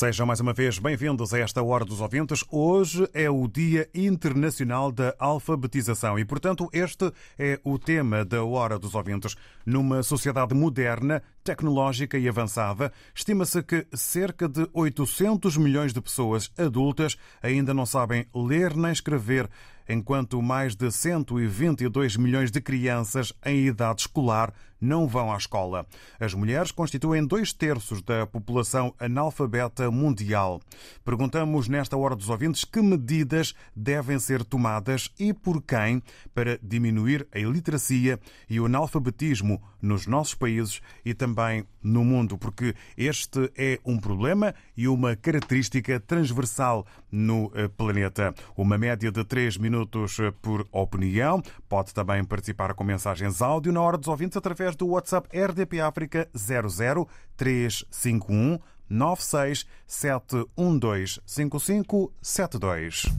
Sejam mais uma vez bem-vindos a esta Hora dos Ouvintes. Hoje é o Dia Internacional da Alfabetização e, portanto, este é o tema da Hora dos Ouvintes. Numa sociedade moderna, tecnológica e avançada, estima-se que cerca de 800 milhões de pessoas adultas ainda não sabem ler nem escrever, enquanto mais de 122 milhões de crianças em idade escolar não vão à escola. As mulheres constituem dois terços da população analfabeta mundial. Perguntamos nesta hora dos ouvintes que medidas devem ser tomadas e por quem para diminuir a iliteracia e o analfabetismo nos nossos países e também no mundo, porque este é um problema e uma característica transversal no eh, planeta. Uma média de 3 minutos eh, por opinião. Pode também participar com mensagens áudio na hora dos ouvintes através através do WhatsApp RDP África 00 351 96 712 5572.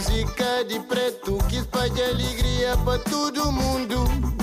Música de preto que espalha alegria para todo mundo.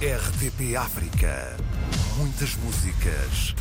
RDP África. Muitas músicas.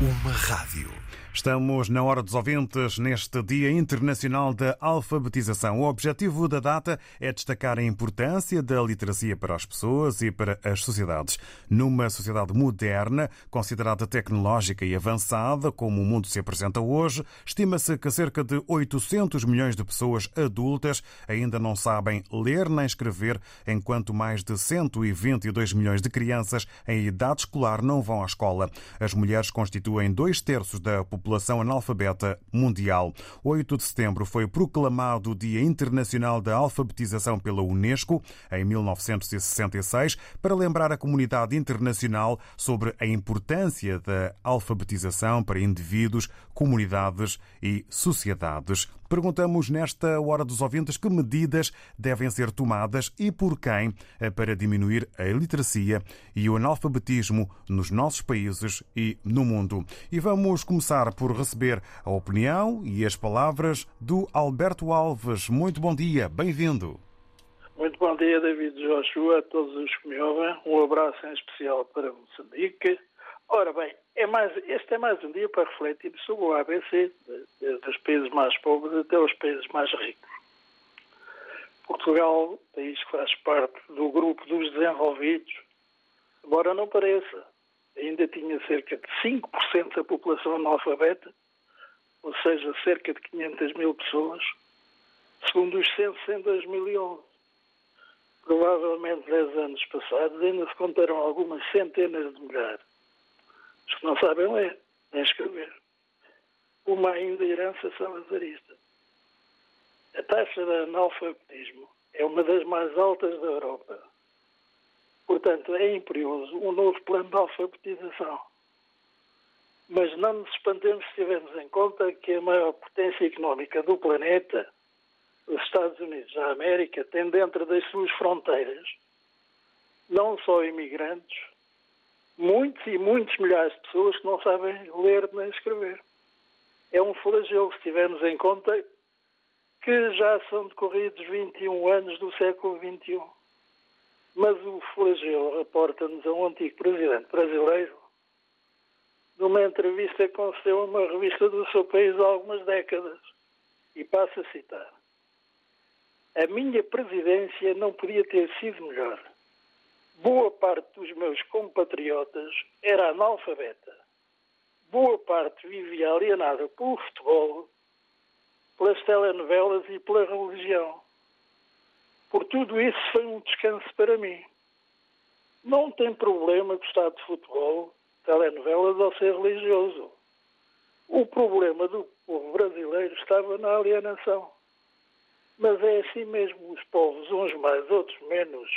Uma rádio. Estamos na Hora dos Ouvintes neste Dia Internacional da Alfabetização. O objetivo da data é destacar a importância da literacia para as pessoas e para as sociedades. Numa sociedade moderna, considerada tecnológica e avançada, como o mundo se apresenta hoje, estima-se que cerca de 800 milhões de pessoas adultas ainda não sabem ler nem escrever, enquanto mais de 122 milhões de crianças em idade escolar não vão à escola. As mulheres constituem dois terços da população analfabeta mundial. 8 de setembro foi proclamado o Dia Internacional da Alfabetização pela Unesco, em 1966, para lembrar a comunidade internacional sobre a importância da alfabetização para indivíduos, comunidades e sociedades. Perguntamos nesta Hora dos Ouvintes que medidas devem ser tomadas e por quem para diminuir a iliteracia e o analfabetismo nos nossos países e no mundo. E vamos começar por receber a opinião e as palavras do Alberto Alves. Muito bom dia, bem-vindo. Muito bom dia, David Joshua, a todos os que me ouvem. Um abraço em especial para Moçambique. Ora bem, é mais, este é mais um dia para refletir sobre o ABC, desde os países mais pobres até os países mais ricos. Portugal, país que faz parte do grupo dos desenvolvidos, embora não pareça, ainda tinha cerca de 5% da população analfabeta, ou seja, cerca de 500 mil pessoas, segundo os censos em 2011. Provavelmente 10 anos passados ainda se contaram algumas centenas de milhares. Os que não sabem ler, nem escrever. Uma ainda herança salazarista. A taxa de analfabetismo é uma das mais altas da Europa. Portanto, é imperioso um novo plano de alfabetização. Mas não nos espantemos se tivermos em conta que a maior potência económica do planeta, os Estados Unidos da América, tem dentro das suas fronteiras não só imigrantes, muitos e muitos milhares de pessoas que não sabem ler nem escrever. É um flagelo se tivermos em conta que já são decorridos 21 anos do século XXI. Mas o flagelo reporta-nos a um antigo presidente brasileiro numa entrevista que concedeu a uma revista do seu país há algumas décadas. E passo a citar. A minha presidência não podia ter sido melhor. Boa parte dos meus compatriotas era analfabeta. Boa parte vivia alienada pelo futebol, pelas telenovelas e pela religião. Por tudo isso foi um descanso para mim. Não tem problema gostar de futebol, telenovelas ou ser religioso. O problema do povo brasileiro estava na alienação. Mas é assim mesmo, os povos, uns mais, outros menos,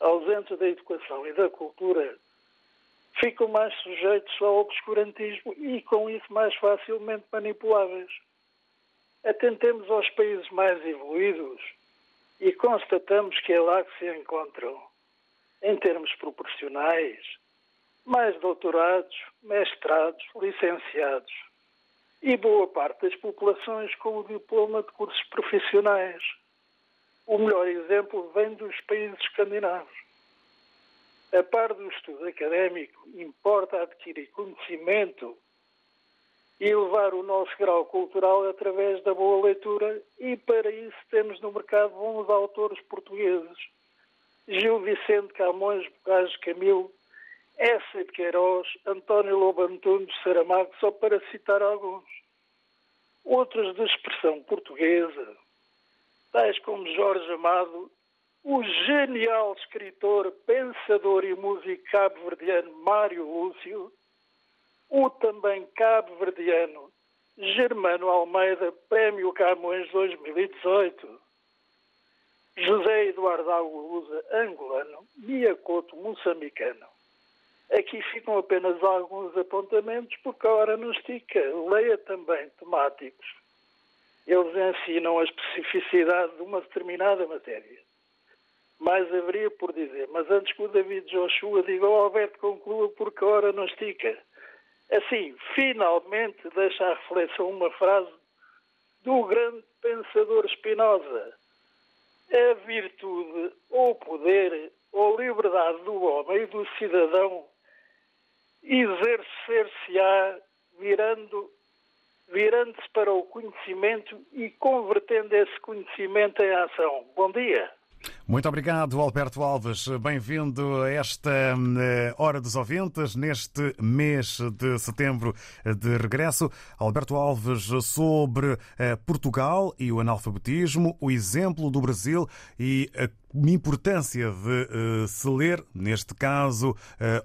ausentes da educação e da cultura, ficam mais sujeitos ao obscurantismo e, com isso, mais facilmente manipuláveis. Atentemos aos países mais evoluídos e constatamos que é lá que se encontram, em termos proporcionais, mais doutorados, mestrados, licenciados e boa parte das populações com o diploma de cursos profissionais. O melhor exemplo vem dos países escandinavos. A par do estudo académico, importa adquirir conhecimento e elevar o nosso grau cultural através da boa leitura e para isso temos no mercado bons autores portugueses. Gil Vicente Camões, Bocage Camilo, Essa de Queiroz, António Lobo Antunes, Saramago, só para citar alguns. Outros de expressão portuguesa, tais como Jorge Amado, o genial escritor, pensador e músico cabo-verdiano Mário Lúcio, o também cabo-verdiano Germano Almeida, Prémio Camões 2018, José Eduardo Agualusa, angolano, Miyakoto, moçambicano. Aqui ficam apenas alguns apontamentos, porque a hora não estica. Leia também temáticos. Eles ensinam a especificidade de uma determinada matéria. Mais haveria por dizer, mas antes que o David Joshua diga ao Alberto conclua, porque a hora não estica. Assim, finalmente deixa à reflexão uma frase do grande pensador Spinoza. A virtude, ou poder, ou liberdade do homem e do cidadão exercer-se-á virando virando-se para o conhecimento e convertendo esse conhecimento em ação. Bom dia. Muito obrigado, Alberto Alves. Bem-vindo a esta eh, Hora dos Ouvintes, neste mês de setembro de regresso. Alberto Alves sobre eh, Portugal e o analfabetismo, o exemplo do Brasil e a importância de uh, se ler, neste caso,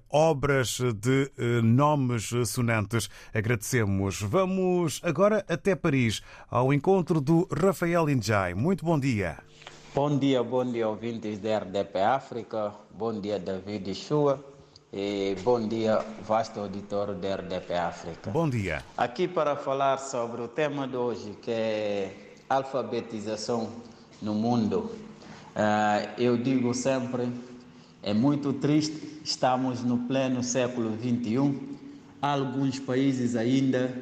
obras de nomes sonantes. Agradecemos. Vamos agora até Paris, ao encontro do Rafael Injai. Muito bom dia. Bom dia, bom dia, ouvintes da RDP África. Bom dia, David Chua. E bom dia, vasto auditório da RDP África. Bom dia. Aqui para falar sobre o tema de hoje, que é alfabetização no mundo. Uh, eu digo sempre, é muito triste, estamos no pleno século XXI. Há alguns países ainda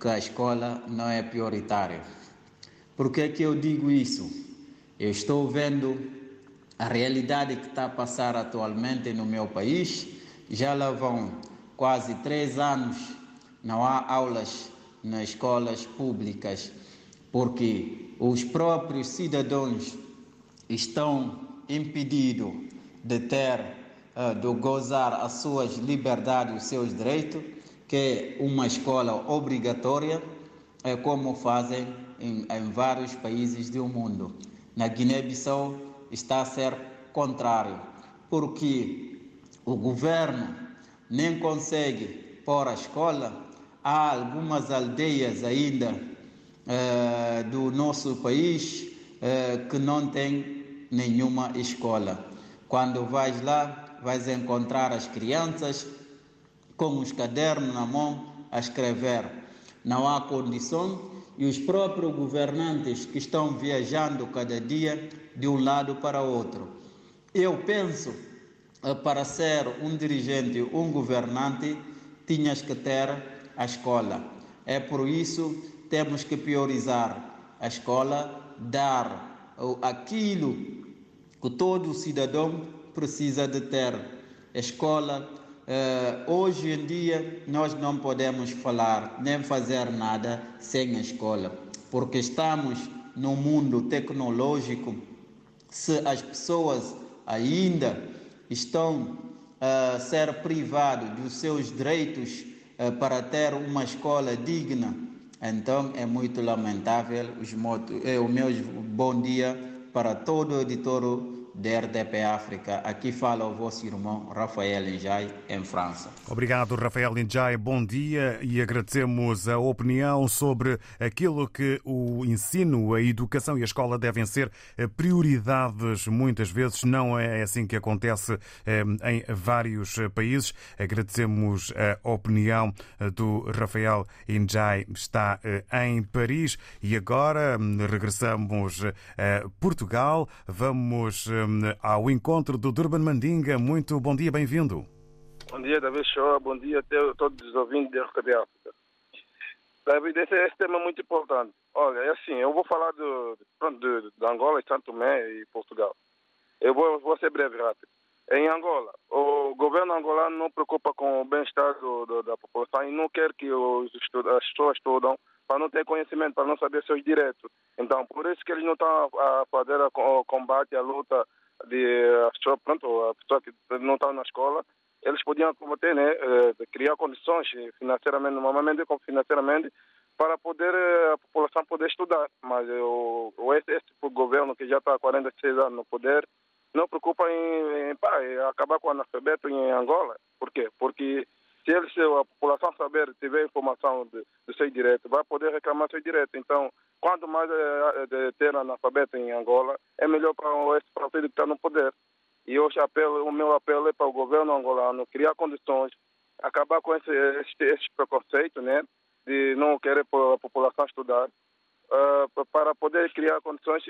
que a escola não é prioritária. Por que, que eu digo isso? Eu estou vendo a realidade que está a passar atualmente no meu país. Já lá vão quase três anos, não há aulas nas escolas públicas, porque os próprios cidadãos estão impedidos de ter, de gozar as suas liberdades, os seus direitos, que é uma escola obrigatória, é como fazem em, em vários países do mundo. Na Guiné-Bissau está a ser contrário, porque o governo nem consegue pôr a escola. Há algumas aldeias ainda eh, do nosso país eh, que não têm nenhuma escola. Quando vais lá, vais encontrar as crianças com os cadernos na mão a escrever. Não há condição e os próprios governantes que estão viajando cada dia de um lado para outro. Eu penso, eh, para ser um dirigente, um governante, tinhas que ter a escola. É por isso temos que priorizar a escola, dar aquilo que todo cidadão precisa de ter. A escola, Uh, hoje em dia, nós não podemos falar nem fazer nada sem a escola, porque estamos num mundo tecnológico. Se as pessoas ainda estão a uh, ser privadas dos seus direitos uh, para ter uma escola digna, então é muito lamentável. Os motos, é o meu bom dia para todo o editor da RDP África. Aqui fala o vosso irmão Rafael Njai, em França. Obrigado, Rafael Njai. Bom dia e agradecemos a opinião sobre aquilo que o ensino, a educação e a escola devem ser eh, prioridades. Muitas vezes não é assim que acontece eh, em vários países. Agradecemos a opinião eh, do Rafael Njai, está em Paris. E agora hum, regressamos a Portugal. Vamos ao encontro do Durban Mandinga. Muito bom dia, bem-vindo. Bom dia, David Show. Bom dia a todos os ouvintes da RTB África. David, esse, esse tema é muito importante. Olha, é assim, eu vou falar do, de, de Angola, Santo Tomé e Portugal. Eu vou, vou ser breve e rápido. Em Angola, o governo angolano não preocupa com o bem-estar da população e não quer que os as pessoas estudam para não ter conhecimento, para não saber seus direitos. Então, por isso que eles não estão a, fazer o combate, a luta de pronto, a pessoa que não está na escola, eles podiam combater, né, eh, criar condições financeiramente, normalmente financeiramente, para poder eh, a população poder estudar. Mas o, o esse, esse governo que já está há 46 anos no poder não preocupa em, em, pá, em acabar com o analfabeto em Angola. Por quê? Porque se eles, a população saber, tiver informação de, do seu direito, vai poder reclamar seu direito. Então, quanto mais eh, de ter analfabeto em Angola, é melhor para esse partido que está no poder. E hoje apelo, o meu apelo é para o governo angolano criar condições, acabar com esse, esse, esse preconceito, né, de não querer a população estudar, pa- para poder criar condições,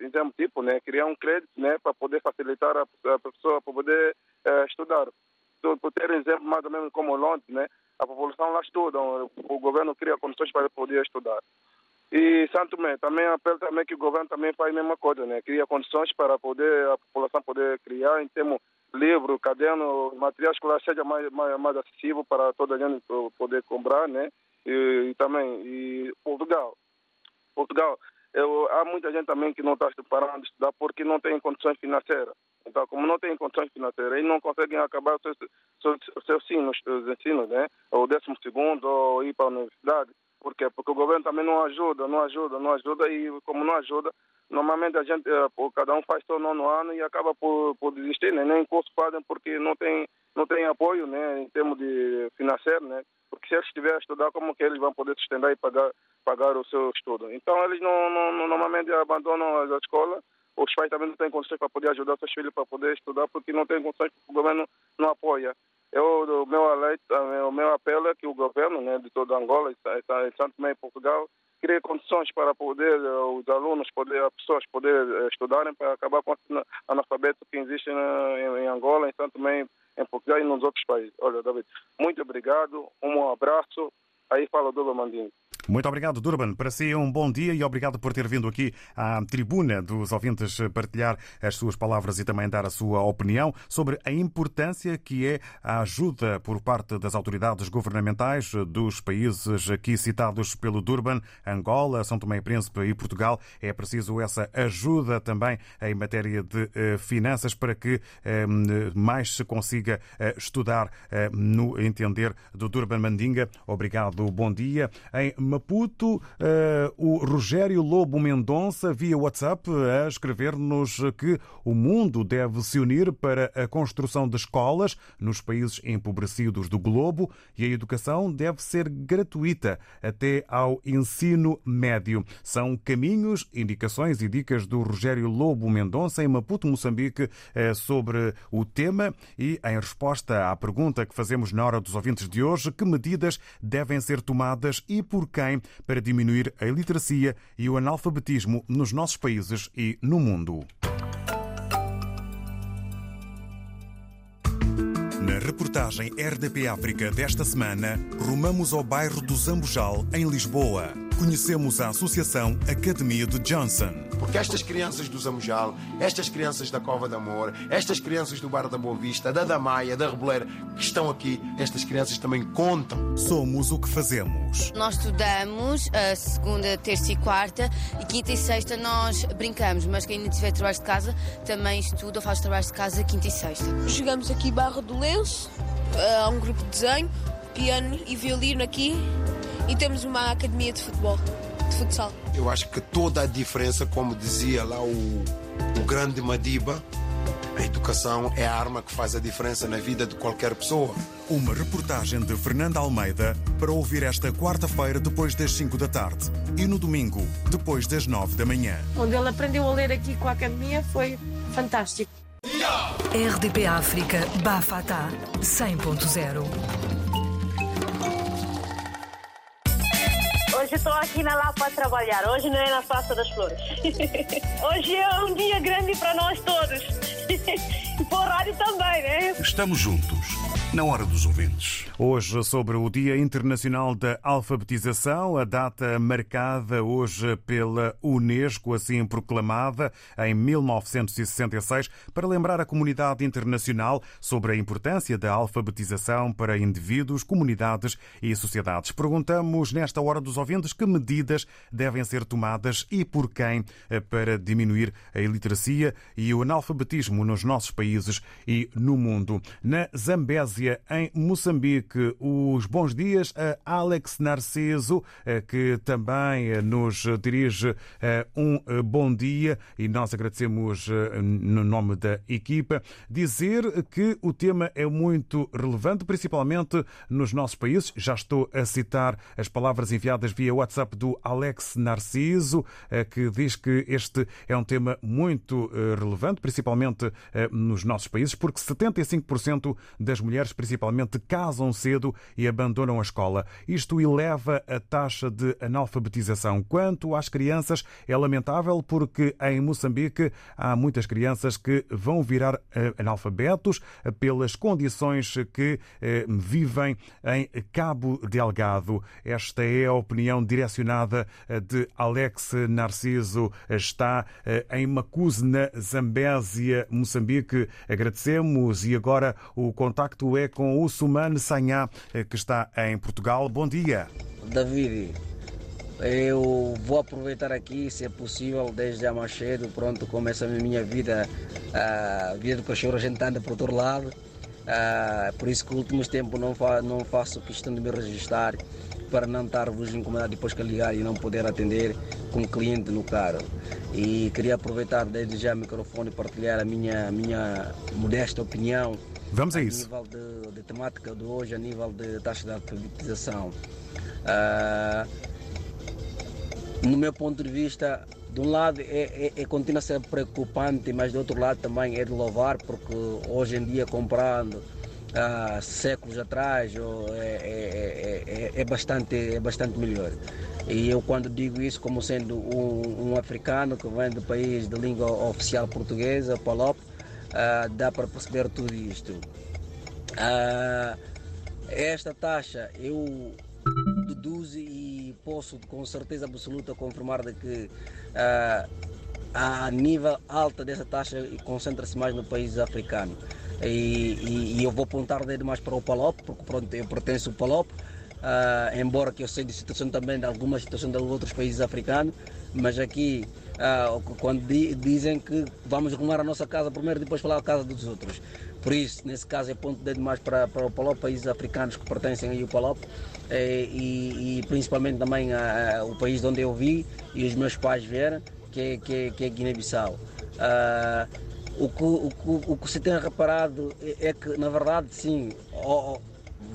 em termos tipo, né, criar um crédito, né, para poder facilitar a, a pessoa para poder eh, estudar. Por ter exemplo mais ou menos como Londres, né, a população lá estuda, o, governo cria condições para poder estudar. E Santo Tomé, também apelo também que o governo também faz a mesma coisa, né? Cria condições para poder a população poder criar em termos livro, caderno, material escolar seja mais, mais, mais acessível para toda a gente po- poder comprar, né? E, e também e Portugal, Portugal, eu, há muita gente também que não está parando de estudar porque não tem condições financeiras. Então, como não tem condições financeiras, eles não conseguem acabar os seus, seus, seus os ensinos, né? Ou décimo segundo, ou ir para a universidade. Por quê? Porque o governo também não ajuda, não ajuda, não ajuda e como não ajuda, normalmente a gente, eh, cada um faz seu nono ano e acaba por, por desistir, né? Nem curso fazem porque não tem, não tem apoio, né? Em termos de financeiro, né? Porque se eles estiverem a estudar, como que eles vão poder sustentar e pagar, pagar o seu estudo? Então eles não, não- normalmente abandonam a escola, os pais também não têm condições para poder ajudar seus filhos para poder estudar porque não tem condições, porque o governo não apoia. Eu, o meu, alert, o meu apelo é que o governo né, de toda Angola, em Santo e Portugal, crie condições para poder eh, os alunos, poder, as pessoas poderem eh, estudarem para acabar com esse analfabeto que existe em, Angola, em Santo Tomé, em Portugal e nos outros países. Olha, David, muito obrigado, um abraço. Aí fala o Duba Mandinho. Muito obrigado, Durban. Para si, um bom dia e obrigado por ter vindo aqui à tribuna dos ouvintes partilhar as suas palavras e também dar a sua opinião sobre a importância que é a ajuda por parte das autoridades governamentais dos países aqui citados pelo Durban, Angola, São Tomé e Príncipe e Portugal. É preciso essa ajuda também em matéria de eh, finanças para que eh, mais se consiga eh, estudar eh, no entender do Durban Mandinga. Obrigado, bom dia. Em Maputo, eh, o Rogério Lobo Mendonça, via WhatsApp, a escrever-nos que o mundo deve se unir para a construção de escolas nos países empobrecidos do globo e a educação deve ser gratuita até ao ensino médio. São caminhos, indicações e dicas do Rogério Lobo Mendonça em Maputo, Moçambique, eh, sobre o tema e em resposta à pergunta que fazemos na hora dos ouvintes de hoje, que medidas devem ser tomadas e por quem para diminuir a iliteracia e o analfabetismo nos nossos países e no mundo. Na reportagem RDP África desta semana, rumamos ao bairro do Zambujal, em Lisboa. Conhecemos a Associação Academia de Johnson. Porque estas crianças do Zamujal, estas crianças da Cova de Amor, estas crianças do Bar da Boa Vista, da Damaia, da Reboleira, que estão aqui, estas crianças também contam. Somos o que fazemos. Nós estudamos a segunda, terça e quarta e quinta e sexta nós brincamos, mas quem ainda tiver trabalhos de casa também estuda ou faz trabalhos de casa quinta e sexta. Jogamos aqui Barra do Lenço, há um grupo de desenho, piano e violino aqui e temos uma academia de futebol, de futsal. Eu acho que toda a diferença, como dizia lá o, o grande Madiba, a educação é a arma que faz a diferença na vida de qualquer pessoa. Uma reportagem de Fernanda Almeida para ouvir esta quarta-feira depois das 5 da tarde e no domingo depois das 9 da manhã. Onde ele aprendeu a ler aqui com a academia foi fantástico. RDP África Bafatá 100.0 Hoje estou aqui na Lapa a trabalhar, hoje não é na Praça das Flores. Hoje é um dia grande para nós todos. E para o rádio também, né? Estamos juntos, na hora dos ouvintes. Hoje, sobre o Dia Internacional da Alfabetização, a data marcada hoje pela Unesco, assim proclamada em 1966, para lembrar a comunidade internacional sobre a importância da alfabetização para indivíduos, comunidades e sociedades. Perguntamos nesta hora dos ouvintes que medidas devem ser tomadas e por quem para diminuir a iliteracia e o analfabetismo nos nossos países e no mundo. Na Zambésia, em Moçambique, os bons dias a Alex Narciso, que também nos dirige um bom dia e nós agradecemos no nome da equipa. Dizer que o tema é muito relevante, principalmente nos nossos países. Já estou a citar as palavras enviadas via WhatsApp do Alex Narciso, que diz que este é um tema muito relevante, principalmente nos nossos países, porque 75% das mulheres, principalmente, casam cedo e abandonam a escola. Isto eleva a taxa de analfabetização. Quanto às crianças, é lamentável porque em Moçambique há muitas crianças que vão virar analfabetos pelas condições que vivem em Cabo Delgado. Esta é a opinião direcionada de Alex Narciso. Está em Macuse, na Zambésia, Moçambique. Agradecemos e agora o contacto é com o Sumane Sanhá, que está em Portugal. Bom dia. David, eu vou aproveitar aqui, se é possível, desde já mais cedo, pronto, começa a minha vida, a vida do cachorro, a gente anda para outro lado. Uh, por isso que últimos tempos não, fa não faço questão de me registrar para não estar-vos incomodado depois que ligar e não poder atender como cliente no carro. E queria aproveitar desde já o microfone e partilhar a minha, minha modesta opinião. Vamos a isso. A nível de, de temática de hoje, a nível de taxa de alfabetização. Uh, no meu ponto de vista, de um lado é, é, é, continua a ser preocupante, mas de outro lado também é de louvar, porque hoje em dia comprando há séculos atrás é, é, é, bastante, é bastante melhor. E eu quando digo isso como sendo um, um africano que vem do país de língua oficial portuguesa, Palop, uh, dá para perceber tudo isto. Uh, esta taxa eu deduzo e posso com certeza absoluta confirmar de que uh, a nível alta dessa taxa concentra-se mais no país africano. E, e, e, eu vou apontar dedo mais para o Palop, porque pronto, eu pertenço ao Palop, uh, embora que eu sei de situação também de algumas situações de outros países africanos, mas aqui uh, quando di, dizem que vamos arrumar a nossa casa primeiro depois falar a casa dos outros. Por isso, nesse caso, é ponto dedo mais para, para o Palop, países africanos que pertencem ao Palop, eh, e, e, principalmente também a, a, o país de onde eu vi e os meus pais vieram, que é, que é, que é Guiné-Bissau. Uh, o que, o, que, o que se tem reparado é, é que, na verdade, sim,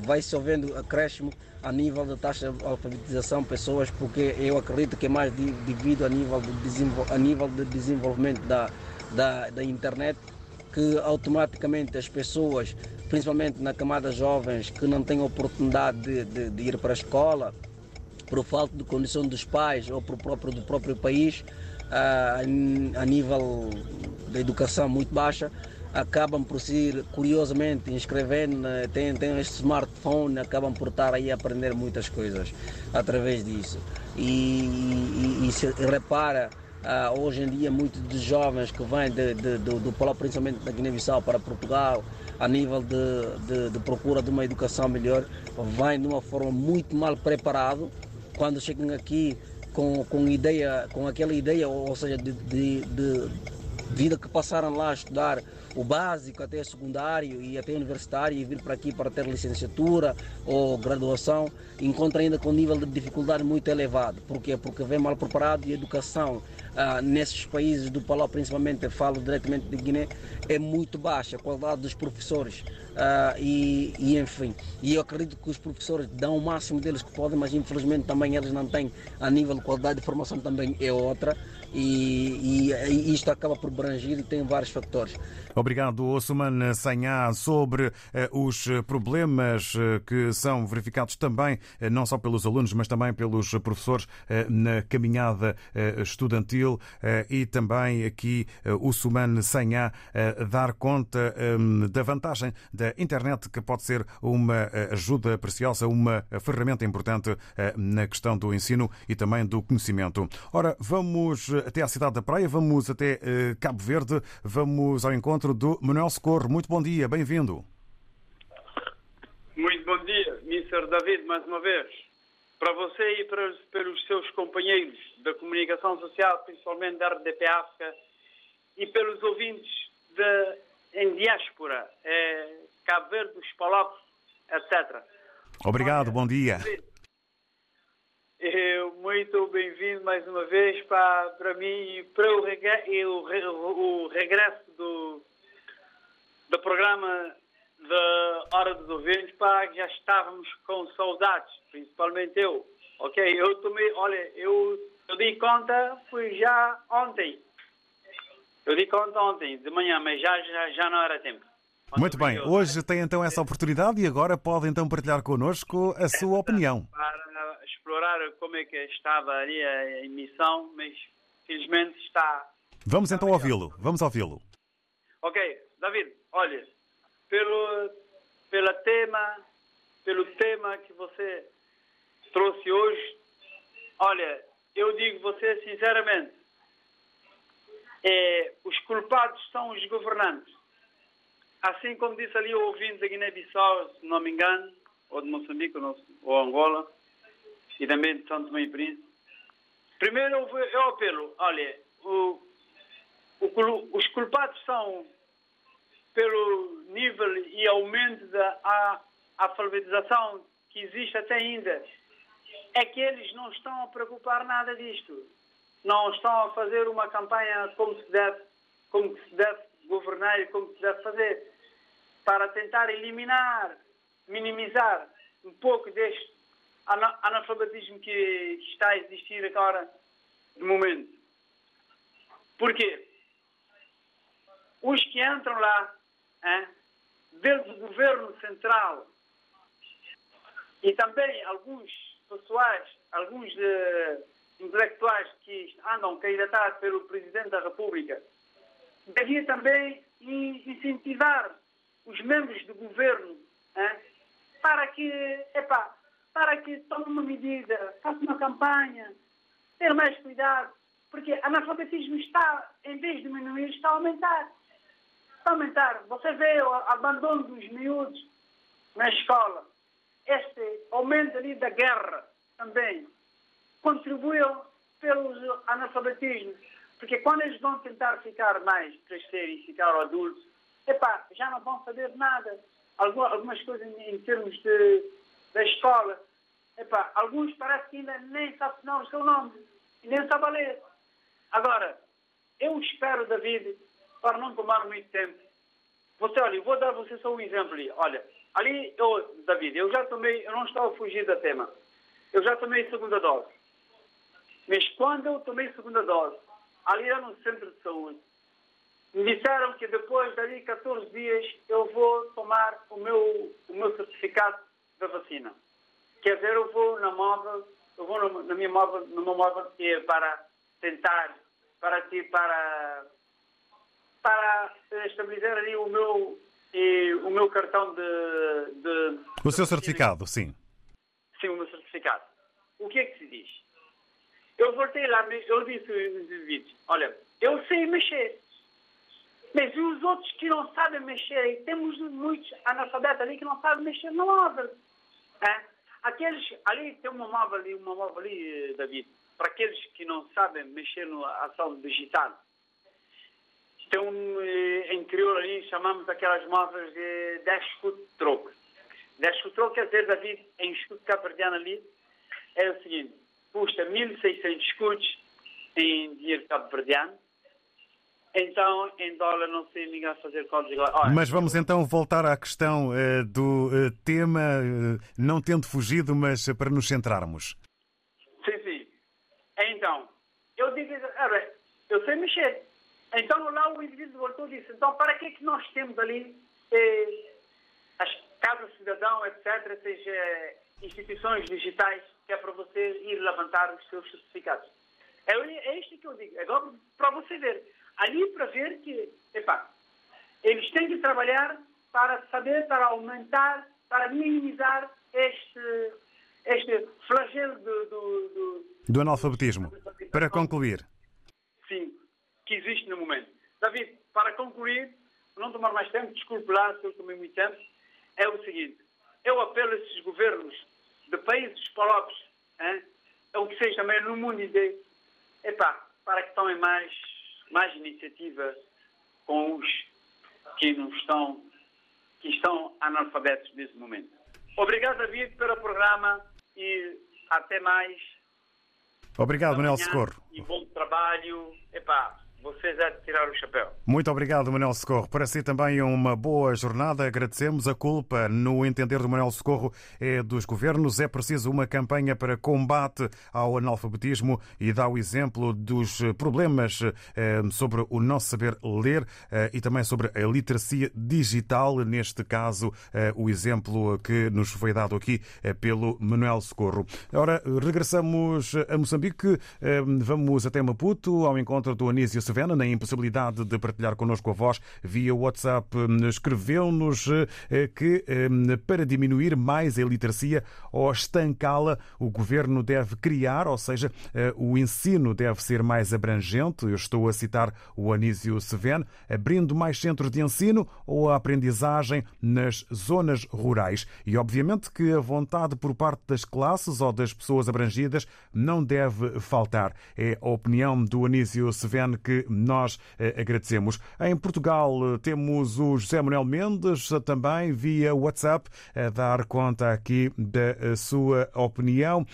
vai-se havendo acréscimo a nível da taxa de alfabetização pessoas, porque eu acredito que é mais devido a nível de, desenvol a nível de desenvolvimento da, da, da internet, que automaticamente as pessoas, principalmente na camada jovens, que não têm oportunidade de, de, de ir para a escola, por falta de condição dos pais ou por próprio, do próprio país, a, a nível da educação muito baixa, acabam por se, curiosamente, inscrevendo, né, têm, têm este smartphone, acabam por estar aí a aprender muitas coisas através disso. E, e, e se repara, uh, hoje em dia, muitos dos jovens que vêm de, de, de, do Polo, principalmente da Guiné-Bissau, para Portugal, a nível de, de, procura de uma educação melhor, vêm de uma forma muito mal preparado. Quando chegam aqui, com, com ideia, com aquela ideia, ou seja, de, de, de vida que passaram lá a estudar o básico até secundário e até universitário e vir para aqui para ter licenciatura ou graduação, encontra ainda com um nível de dificuldade muito elevado. Por quê? Porque vem mal preparado e a educação ah, nesses países do Palau, principalmente, falo diretamente de Guiné, é muito baixa, a qualidade dos professores. ah, e, e enfim, e eu acredito que os professores dão o máximo deles que podem, mas infelizmente também eles não têm a nível de qualidade de formação também é outra e, e, isto acaba por abranger e tem vários fatores. Obrigado, Osman Sanhá, sobre eh, os problemas eh, que são verificados também, eh, não só pelos alunos, mas também pelos professores na caminhada estudantil e também aqui o Suman Sanhá dar conta eh, da vantagem da internet, que pode ser uma ajuda preciosa, uma ferramenta importante na questão do ensino e também do conhecimento. Ora, vamos até à cidade da Praia, vamos até eh, Cabo Verde, vamos ao encontro do Manuel Socorro. Muito bom dia, bem-vindo. Muito bom dia, Mr. David, mais uma vez. Para você e para, para os seus companheiros da comunicação social, principalmente da RDP África, e pelos ouvintes de, em diáspora, eh, Cabo Verde, os Palopes, etc. Obrigado, bom dia. Eh, Muito bem-vindo mais uma vez para, para mim e para o, regre- e o, o regresso do, do programa da Hora dos Ouvintes, para que já estávamos com saudades, principalmente eu. Ok, eu tomei, olha, eu, eu dei conta, fui já ontem. Eu dei conta ontem, de manhã, mas já, já, já não era tempo. Muito bem, hoje tem então essa oportunidade e agora pode então partilhar connosco a sua opinião. Para explorar como é que estava ali a emissão, mas felizmente está Vamos então ouvi-lo, vamos ouvi-lo. Ok, David, olha, pelo, pela tema, pelo tema que você trouxe hoje, olha, eu digo você sinceramente, é, os culpados são os governantes. Assim como disse ali o ouvinte da Guiné-Bissau, se não me engano, ou de Moçambique ou Angola, e também de São Tomé e Príncipe. Primeiro eu, apelo, olha, o, o os culpados são pelo nível e aumento da alfabetização que existe até ainda, é que eles não estão a preocupar nada disto. Não estão a fazer uma campanha como se deve, como se deve governar e como se deve fazer, para tentar eliminar, minimizar um pouco deste analfabetismo que está a existir agora, de momento. Porquê? Os que entram lá, hein, desde o governo central e também alguns pessoais, alguns eh, intelectuais que andam candidatados pelo Presidente da República, devia também in- incentivar os membros do governo hein, para que, epá, para que tome uma medida, faça uma campanha, ter mais cuidado, porque o analfabetismo está, em vez de diminuir, está a aumentar. Está a aumentar. Você vê o abandono dos miúdos na escola. Este aumento ali da guerra também contribuiu pelo analfabetismo. Porque quando eles vão tentar ficar mais, crescer e ficar adultos, epá, já não vão saber nada. Algu- Algumas coisas em termos de, da escola. Epá, alguns parece que ainda nem sabem o seu nome, nem sabem ler. Agora, eu espero, David, para não tomar muito tempo. Você, olha, vou dar você só um exemplo ali. Olha, ali, eu, David, eu já tomei, eu não estou a fugir da tema. Eu já tomei segunda dose. Mas quando eu tomei segunda dose, ali era no centro de saúde, me disseram que depois dali 14 dias eu vou tomar o meu, o meu certificado da vacina. Quer dizer, eu vou na móvel, eu vou no- na minha meu móvel que é para tentar, para ti, para para estabilizar ali o meu eh, o meu cartão de, de O seu certificado, sim. sim, o meu certificado. O que é que se diz? Eu voltei lá, eu disse nos vídeos, olha, eu sei mexer. Mas e os outros que não sabem mexer? E temos muitos analfabetos ali que não sabem mexer no móvel. É? Aqueles, ali tem uma móvel ali, uma móvel ali, David, para aqueles que não sabem mexer na ação digital. tem um, eh, crioulo ali, chamamos aquelas modas de 10 foot troco. 10 foot troco quer dizer, David, em escudo cabo-verdiano ali, é o seguinte, custa 1.600 escudos em dinheiro cabo-verdiano, então em dólar não sei ninguém a fazer códigos. Olha, Mas vamos então voltar à questão eh, do eh, tema, eh, não tendo fugido, mas para nos centrarmos. Sim, sim. Então, eu digo, olha, eu sei mexer. Então lá o indivíduo voltou e disse, então para que é que nós temos ali eh, as casas cidadão, etc., seja instituições digitais, que é para você ir levantar os seus certificados. É, é isto que eu digo. Agora, para você ver. Ali para ver que, epá, eles têm que trabalhar para saber, para aumentar, para minimizar este, este flagelo do, do, do Do analfabetismo. Para concluir. sim, que existe no momento. David, para concluir, não tomar mais tempo, desculpe lá se eu tomei muito tempo, é o seguinte, eu apelo a esses governos de países hein, é o que seja também no mundo inteiro, epá, para que tomem mais, mais iniciativa com os que não estão, que estão analfabetos nesse momento. Obrigado, David, pelo programa e até mais. Obrigado, Manuel Socorro. E bom trabalho. Epá, vocês é de tirar o chapéu. Muito obrigado, Manuel Socorro. Para si também uma boa jornada. Agradecemos. A culpa, no entender do Manuel Socorro, é dos governos. É preciso uma campanha para combate ao analfabetismo e dá o exemplo dos problemas eh, sobre o não saber ler eh, e também sobre a literacia digital. Neste caso, eh, o exemplo que nos foi dado aqui pelo Manuel Socorro. Ora, regressamos a Moçambique. Vamos até Maputo, ao encontro do Anísio Sevena, na impossibilidade de partilhar connosco a voz via WhatsApp. Escreveu-nos eh, que eh, para diminuir mais a iliteracia ou estancá-la, o governo deve criar, ou seja, eh, o ensino deve ser mais abrangente. Eu estou a citar o Anísio Seveno, abrindo mais centros de ensino ou a aprendizagem nas zonas rurais. E obviamente que a vontade por parte das classes ou das pessoas abrangidas não deve faltar. É a opinião do Anísio Seveno que nós eh, agradecemos. Em Portugal eh, temos o José Manuel Mendes eh, também via WhatsApp a dar conta aqui da sua opinião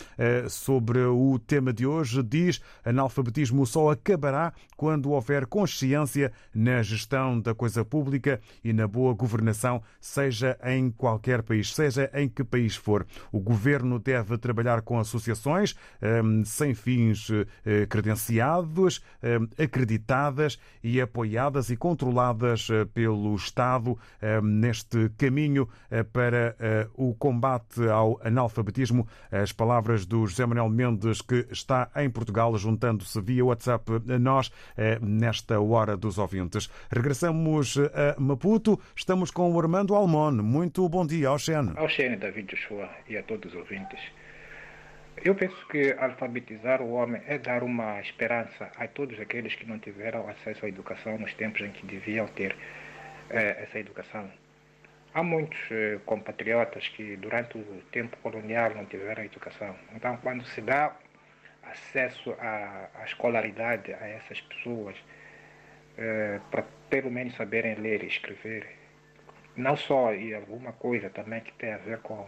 sobre o tema de hoje. Diz: analfabetismo só acabará quando houver consciência na gestão da coisa pública e na boa governação, seja em qualquer país, seja em que país for. O governo deve trabalhar com associações eh, sem fins credenciados, eh, acreditadas e apoiadas e controladas eh, pelo Estado eh, neste caminho eh, para o combate ao analfabetismo. As palavras do José Manuel Mendes, que está em Portugal, juntando-se via WhatsApp a nós nesta hora dos ouvintes. Regressamos a Maputo. Estamos com o Armando Almon. Muito bom dia, Oxene. Ao Xene, David Joshua e a todos os ouvintes. Eu penso que alfabetizar o homem é dar uma esperança a todos aqueles que não tiveram acesso à educação nos tempos em que deviam ter eh, essa educação. Há muitos eh, compatriotas que durante o tempo colonial não tiveram educação. Então, quando se dá acesso à, à escolaridade a essas pessoas, eh, para pelo menos saberem ler e escrever, não só e alguma coisa também que tem a ver com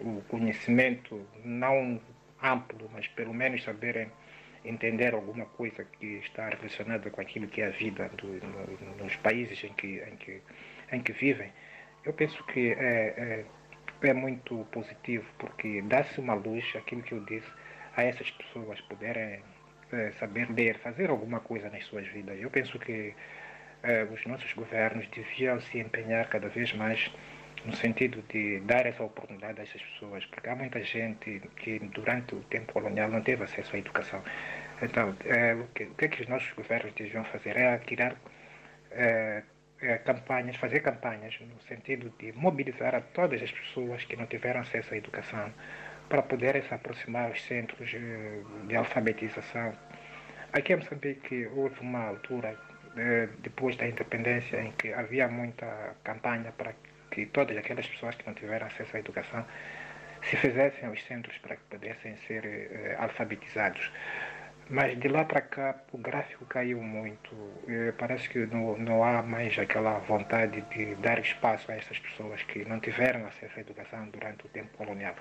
o conhecimento não amplo, mas pelo menos saberem entender alguma coisa que está relacionada com aquilo que é a vida do, no, nos países em que, em que, em que vivem, eu penso que é, é, é muito positivo, porque dá-se uma luz, aquilo que eu disse, a essas pessoas poderem é, saber ler, fazer alguma coisa nas suas vidas. Eu penso que é, os nossos governos deviam se empenhar cada vez mais no sentido de dar essa oportunidade a essas pessoas, porque há muita gente que durante o tempo colonial não teve acesso à educação. Então, é, o, que, o que, é que os nossos governos deviam fazer é tirar é, é, campanhas, fazer campanhas no sentido de mobilizar a todas as pessoas que não tiveram acesso à educação para poderem se aproximar aos centros de alfabetização. Aqui em Moçambique houve uma altura, depois da independência, em que havia muita campanha para que todas aquelas pessoas que não tiveram acesso à educação se fizessem aos centros para que pudessem ser eh, alfabetizados. Mas de lá para cá o gráfico caiu muito. Eh, Parece que não, não há mais aquela vontade de dar espaço a essas pessoas que não tiveram acesso à educação durante o tempo colonial.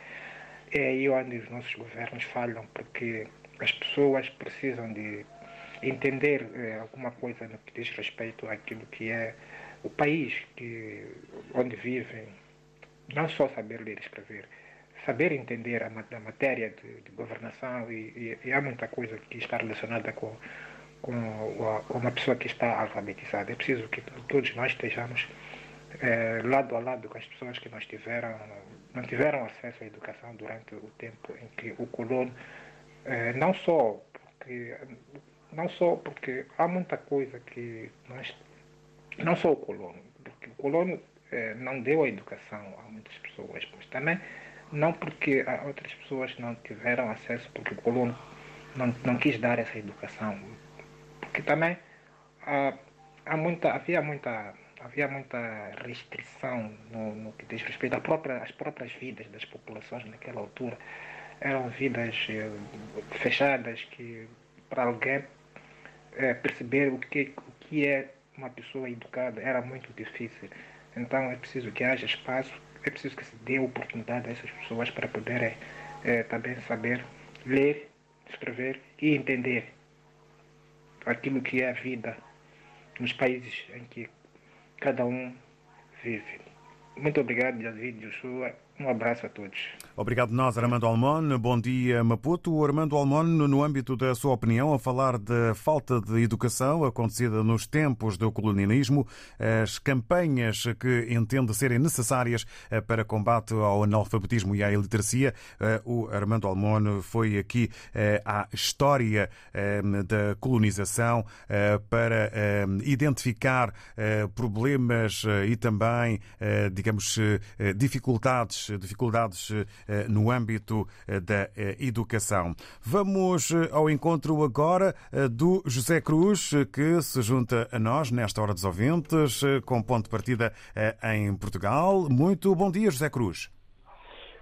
É aí onde os nossos governos falham, porque as pessoas precisam de entender eh, alguma coisa no que diz respeito àquilo que é o país que, onde vivem. Não só saber ler e escrever, saber entender a, a matéria de, de governação e, e- e há muita coisa que está relacionada com, com, com uma pessoa que está alfabetizada. É preciso que todos nós estejamos eh, lado a lado com as pessoas que nós tiveram, não tiveram acesso à educação durante o tempo em que o colono, eh, não só porque não só porque há muita coisa que nós não só o colono, porque o colono eh, não deu a educação a muitas pessoas, mas também não porque outras pessoas não tiveram acesso, porque o colono não, não quis dar essa educação. Porque também há, há muita, havia muita havia muita restrição no, no que diz respeito própria, às próprias vidas das populações naquela altura. Eram vidas eh, fechadas que para alguém eh, perceber o que, o que é uma pessoa educada era muito difícil. Então é preciso que haja espaço, é preciso que se dê oportunidade a essas pessoas para poderem eh, também saber ler, escrever e entender aquilo que é a vida nos países em que cada um vive. Muito obrigado, David Joshua. Um abraço a todos. Obrigado nós, Armando Almon. Bom dia, Maputo. Armando Almon, no âmbito da sua opinião, a falar da falta de educação acontecida nos tempos do colonialismo, as campanhas que entende serem necessárias eh, para combate ao analfabetismo e à iliteracia. Eh, O Armando Almon foi aqui eh, à história da colonização para identificar problemas e também, digamos, dificuldades dificuldades no âmbito eh, da eh, educação. Vamos eh, ao encontro agora eh, do José Cruz, eh, que se junta a nós nesta hora dos ouvintes, eh, com ponto de partida eh, em Portugal. Muito bom dia, José Cruz.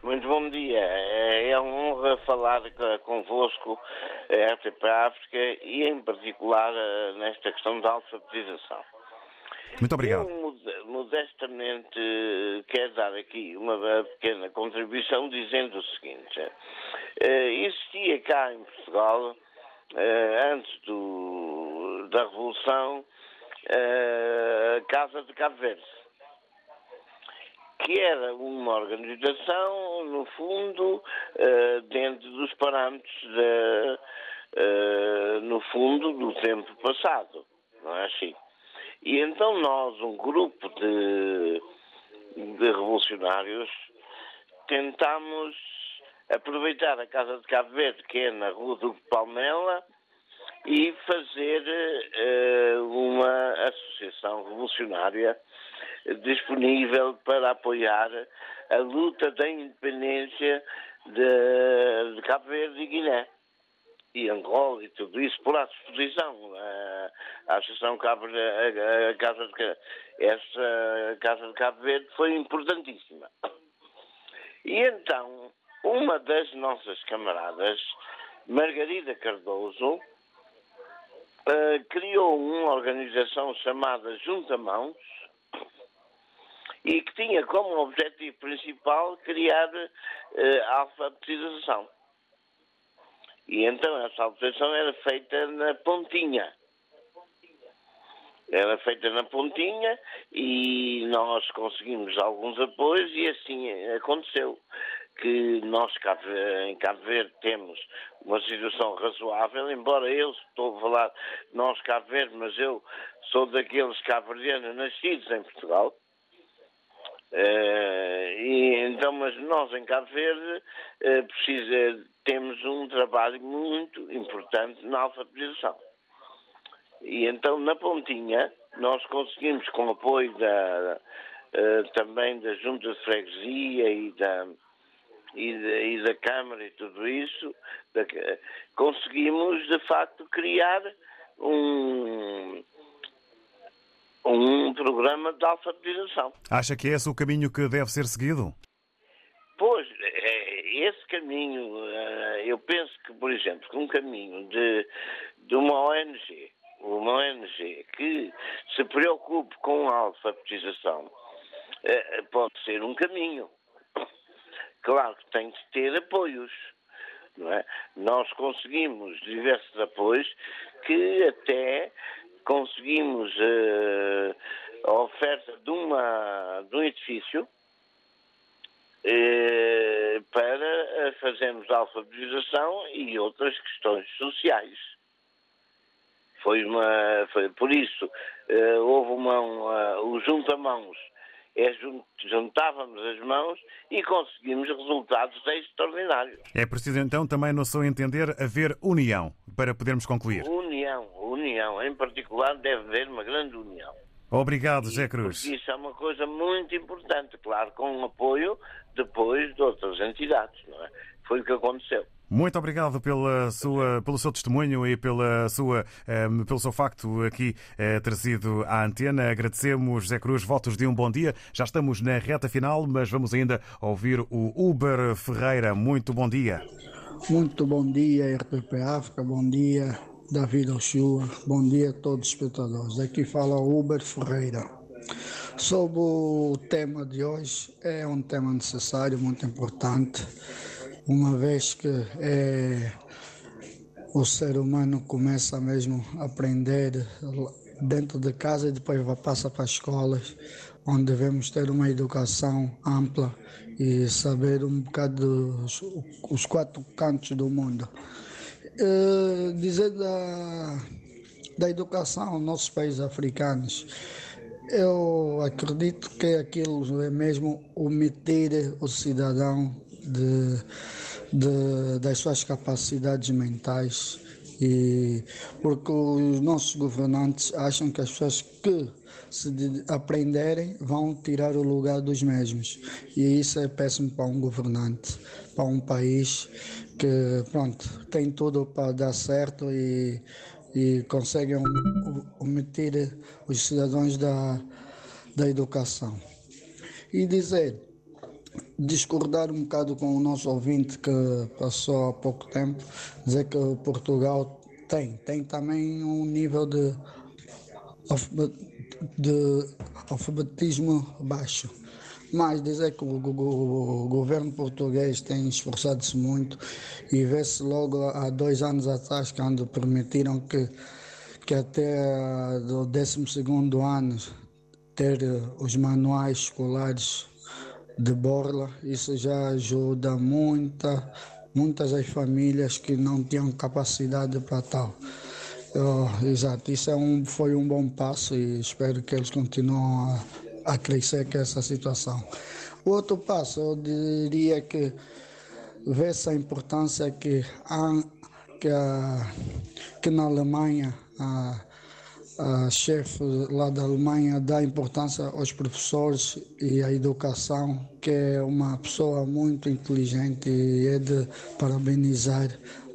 Muito bom dia. É uma honra falar co- convosco, eh, RTP África, e em particular eh, nesta questão da alfabetização. Muito obrigado. Eu mode- modestamente quero dar aqui uma pequena contribuição dizendo o seguinte. eh, existia cá em Portugal, eh, antes do- da Revolução, eh, a Casa de Cabo Verde que era uma organização, no fundo, dentro dos parâmetros, da, eh, no fundo, do tempo passado. Não é assim? E então nós, um grupo de, de revolucionários, tentámos aproveitar a Casa de Cabo Verde, que é na Rua do Palmela, e fazer eh, uma associação revolucionária disponível para apoiar a luta da independência de, de Cabo Verde e Guiné e Angola e tudo isso por à disposição. A, a Associação Cabo, a, a Casa de, Ca- essa Casa de Cabo Verde foi importantíssima. E então, uma das nossas camaradas, Margarida Cardoso, eh, criou uma organização chamada Junta Mãos e que tinha como objetivo principal criar a alfabetização. E então essa alfabetização era feita na pontinha. Era feita na pontinha e nós conseguimos alguns apoios e assim aconteceu que nós Cabo- em Cabo Verde temos uma situação razoável, embora eu estou a falar nós Cabo Verde, mas eu sou daqueles cabo-verdianos nascidos em Portugal. Eh, e, então, mas nós em Cabo Verde eh, precisa, temos um trabalho muito importante na alfabetização. E então na pontinha nós conseguimos com apoio da, eh, também da Junta de Freguesia e da, e e da Câmara e tudo isso, da- conseguimos de facto criar um, um programa de alfabetização. Acha que é esse o caminho que deve ser seguido? Pois, é, esse caminho, eh, eu penso que, por exemplo, que um caminho de, de uma ONG, uma ONG que se preocupe com a alfabetização, eh, pode ser um caminho. Claro que tem que ter apoios. Não é? Nós conseguimos diversos apoios que até conseguimos eh, a oferta de, uma, de um edifício eh, para eh, fazermos alfabetização e outras questões sociais. Foi uma, foi, por isso, eh, houve uma, uma, o junta-mãos, é, jun- juntávamos as mãos e conseguimos resultados extraordinários. É preciso então também, no seu entender, haver união para podermos concluir. União, união, em particular deve haver uma grande união. Obrigado, Zé Cruz. Porque isso é uma coisa muito importante, claro, com o apoio depois de outras entidades, não é? Foi o que aconteceu. Muito obrigado pela sua, pelo seu testemunho e pela sua, ehm, pelo seu facto aqui eh, trazido à antena. Agradecemos, Zé Cruz, votos de um bom dia. Já estamos na reta final, mas vamos ainda ouvir o Uber Ferreira. Muito bom dia. Muito bom dia, RPP África, bom dia, David Oshua, bom dia a todos os espectadores. Aqui fala Uber Ferreira. Sobre o tema de hoje, é um tema necessário, muito importante, uma vez que é, o ser humano começa mesmo a aprender dentro de casa e depois passa para as escolas, onde devemos ter uma educação ampla e saber um bocado dos, os quatro cantos do mundo. Eh, dizer da, da educação nos nossos países africanos, eu acredito que aquilo é mesmo omitir o cidadão de, de- das suas capacidades mentais e porque os nossos governantes acham que as pessoas que se de- aprenderem vão tirar o lugar dos mesmos e isso é péssimo para um governante, para um país que pronto tem tudo para dar certo e e conseguem om- omitir os cidadãos da, da educação. E dizer, discordar um bocado com o nosso ouvinte que passou há pouco tempo, dizer que Portugal tem, tem também um nível de, de alfabetismo baixo. Mas dizer que o, go- o governo português tem esforçado-se muito e vê-se logo há dois anos atrás, quando permitiram que, que até do 12 ano ter os manuais escolares de borla, isso já ajuda muita, muitas as famílias que não tinham capacidade para tal. Oh, exato, isso é um, foi um bom passo e espero que eles continuem a, a crescer com essa situação. O outro passo, eu diria que vê-se a importância que, há, que, a, que na Alemanha a, a chefe lá da Alemanha dá importância aos professores e à educação, que é uma pessoa muito inteligente e é de parabenizar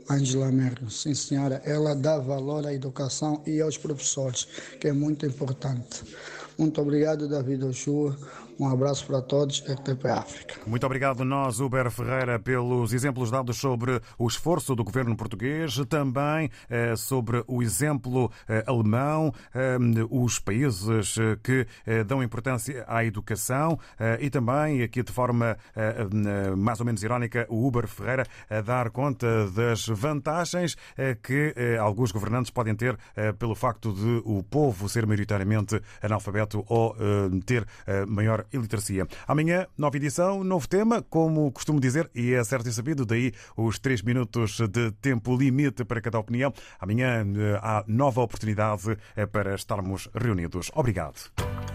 Angela Merkel. Sim, senhora, ela dá valor à educação e aos professores, que é muito importante. Muito obrigado, David Oshua. Um abraço para todos, RTP África. Muito obrigado, nós, Uber Ferreira, pelos exemplos dados sobre o esforço do governo português, também eh, sobre o exemplo eh, alemão, eh, os países que dão importância à educação e também, aqui de forma mais ou menos irónica, o Uber Ferreira a dar conta das vantagens que alguns governantes podem ter pelo facto de o povo ser maioritariamente analfabeto ou ter maior iliteracia. Amanhã, nova edição, novo tema, como costumo dizer, e é certo e sabido, daí os três minutos de tempo limite para cada opinião. Amanhã eh, há nova oportunidade eh, para estarmos reunidos. Obrigado.